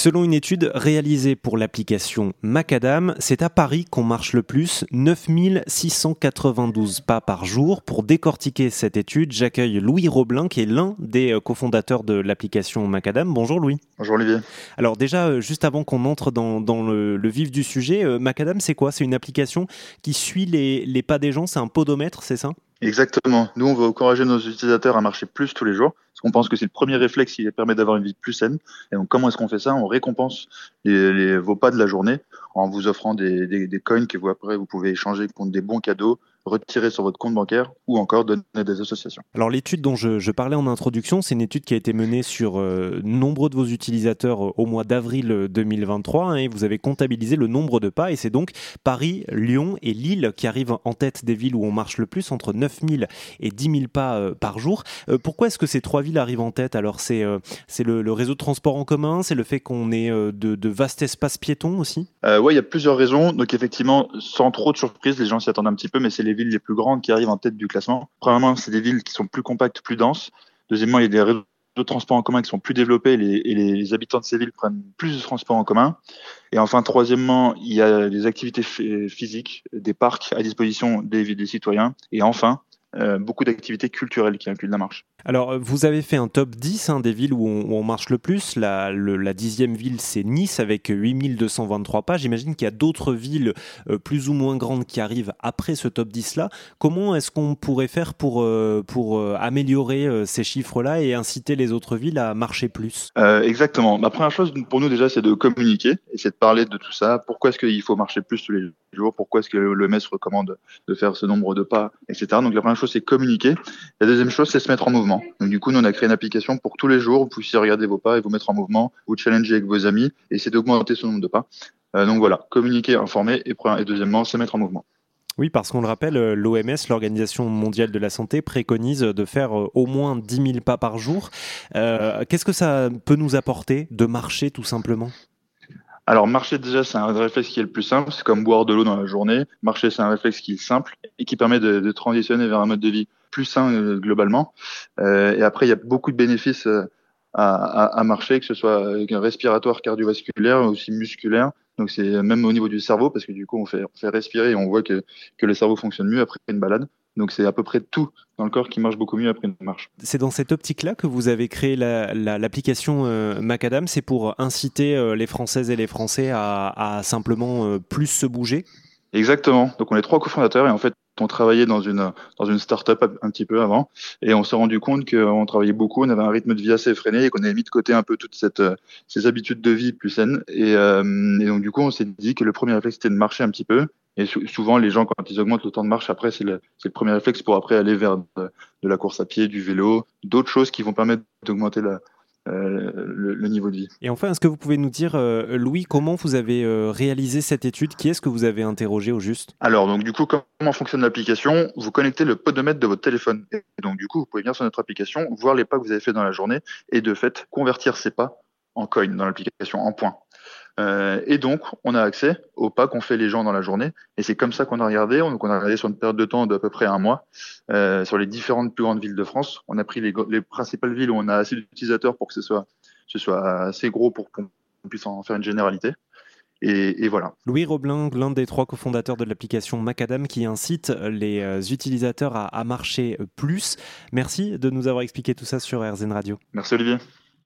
Selon une étude réalisée pour l'application Macadam, c'est à Paris qu'on marche le plus, 9692 pas par jour. Pour décortiquer cette étude, j'accueille Louis Roblin, qui est l'un des euh, cofondateurs de l'application Macadam. Bonjour Louis. Bonjour Olivier. Alors déjà, euh, juste avant qu'on entre dans, le, vif du sujet, euh, Macadam, c'est quoi? C'est une application qui suit les, les pas des gens, c'est un podomètre, c'est ça? Exactement. Nous, on veut encourager nos utilisateurs à marcher plus tous les jours, parce qu'on pense que c'est le premier réflexe qui permet d'avoir une vie plus saine. Et donc, comment est-ce qu'on fait ça? On récompense les, vos pas de la journée en vous offrant des, des, des coins que vous après vous pouvez échanger contre des bons cadeaux, retirer sur votre compte bancaire ou encore donner à des associations. Alors l'étude dont je, parlais en introduction, c'est une étude qui a été menée sur euh, nombreux de vos utilisateurs euh, au mois d'avril 2023 hein, et vous avez comptabilisé le nombre de pas et c'est donc Paris, Lyon et Lille qui arrivent en tête des villes où on marche le plus, entre 9000 et 10 000 pas euh, par jour. pourquoi est-ce que ces trois villes arrivent en tête Alors c'est c'est le, réseau de transport en commun, c'est le fait qu'on ait de, de, vastes espaces piétons aussi? Oui, il y a plusieurs raisons. Donc effectivement, sans trop de surprise, les gens s'y attendent un petit peu, mais c'est les villes les plus grandes qui arrivent en tête du classement. Premièrement, c'est des villes qui sont plus compactes, plus denses. Deuxièmement, il y a des réseaux de transport en commun qui sont plus développés et les, habitants de ces villes prennent plus de transport en commun. Et enfin, troisièmement, il y a des activités physiques, des parcs à disposition des citoyens. Et enfin, euh, beaucoup d'activités culturelles qui incluent la marche. Alors, vous avez fait un top 10 hein, des villes où on, marche le plus. La, la dixième ville, c'est Nice avec 8223 pas. J'imagine qu'il y a d'autres villes euh, plus ou moins grandes qui arrivent après ce top 10-là. Comment est-ce qu'on pourrait faire pour, euh, pour améliorer ces chiffres-là et inciter les autres villes à marcher plus? Exactement. La première chose pour nous déjà, c'est de communiquer et c'est de parler de tout ça. Pourquoi est-ce qu'il faut marcher plus tous les jours? Pourquoi est-ce que l'OMS recommande de faire ce nombre de pas, etc. Donc la première chose, c'est communiquer. La deuxième chose, c'est se mettre en mouvement. Donc, du coup, nous, on a créé une application pour tous les jours, vous puissiez regarder vos pas et vous mettre en mouvement, vous challenger avec vos amis et essayer d'augmenter ce nombre de pas. Euh, donc voilà, communiquer, informer et, et deuxièmement, se mettre en mouvement. Oui, parce qu'on le rappelle, euh, l'OMS, l'Organisation mondiale de la santé, préconise de faire euh, au moins 10 000 pas par jour. Qu'est-ce que ça peut nous apporter de marcher tout simplement? Alors marcher déjà c'est un réflexe qui est le plus simple, c'est comme boire de l'eau dans la journée. Marcher c'est un réflexe qui est simple et qui permet de, transitionner vers un mode de vie plus sain euh, globalement. Euh, et après il y a beaucoup de bénéfices euh, à, à, à, marcher, que ce soit respiratoire, cardiovasculaire, aussi musculaire. Donc c'est même au niveau du cerveau parce que du coup on fait, on fait respirer et on voit que, que le cerveau fonctionne mieux après une balade. Donc c'est à peu près tout dans le corps qui marche beaucoup mieux après une marche. C'est dans cette optique-là que vous avez créé l'application euh, Macadam, c'est pour inciter euh, les Françaises et les Français à, simplement euh, plus se bouger? Exactement. Donc on est trois cofondateurs et en fait on travaillait dans une dans une start-up un petit peu avant. Et on s'est rendu compte qu'on travaillait beaucoup, on avait un rythme de vie assez effréné et qu'on avait mis de côté un peu toutes cette, ces habitudes de vie plus saines. Et, et donc du coup on s'est dit que le premier réflexe c'était de marcher un petit peu. Et souvent, les gens, quand ils augmentent le temps de marche, après, c'est le, le, premier réflexe pour après aller vers de, la course à pied, du vélo, d'autres choses qui vont permettre d'augmenter la, euh, le, niveau de vie. Et enfin, est-ce que vous pouvez nous dire, euh, Louis, comment vous avez euh, réalisé cette étude? Qui est-ce que vous avez interrogé au juste? Alors, donc du coup, comment fonctionne l'application? Vous connectez le podomètre de votre téléphone. Et donc du coup, vous pouvez venir sur notre application, voir les pas que vous avez fait dans la journée et de fait convertir ces pas en coin dans l'application, en points. Euh, et donc, on a accès aux pas qu'ont fait les gens dans la journée. Et c'est comme ça qu'on a regardé. Donc, on a regardé sur une période de temps d'à peu près un mois euh, sur les différentes plus grandes villes de France. On a pris les, les principales villes où on a assez d'utilisateurs pour que ce soit, ce soit assez gros pour qu'on puisse en faire une généralité. Et, et, voilà. Louis Roblin, l'un des trois cofondateurs de l'application Macadam qui incite les euh, utilisateurs à, à marcher plus. Merci de nous avoir expliqué tout ça sur RZN Radio. Merci Olivier.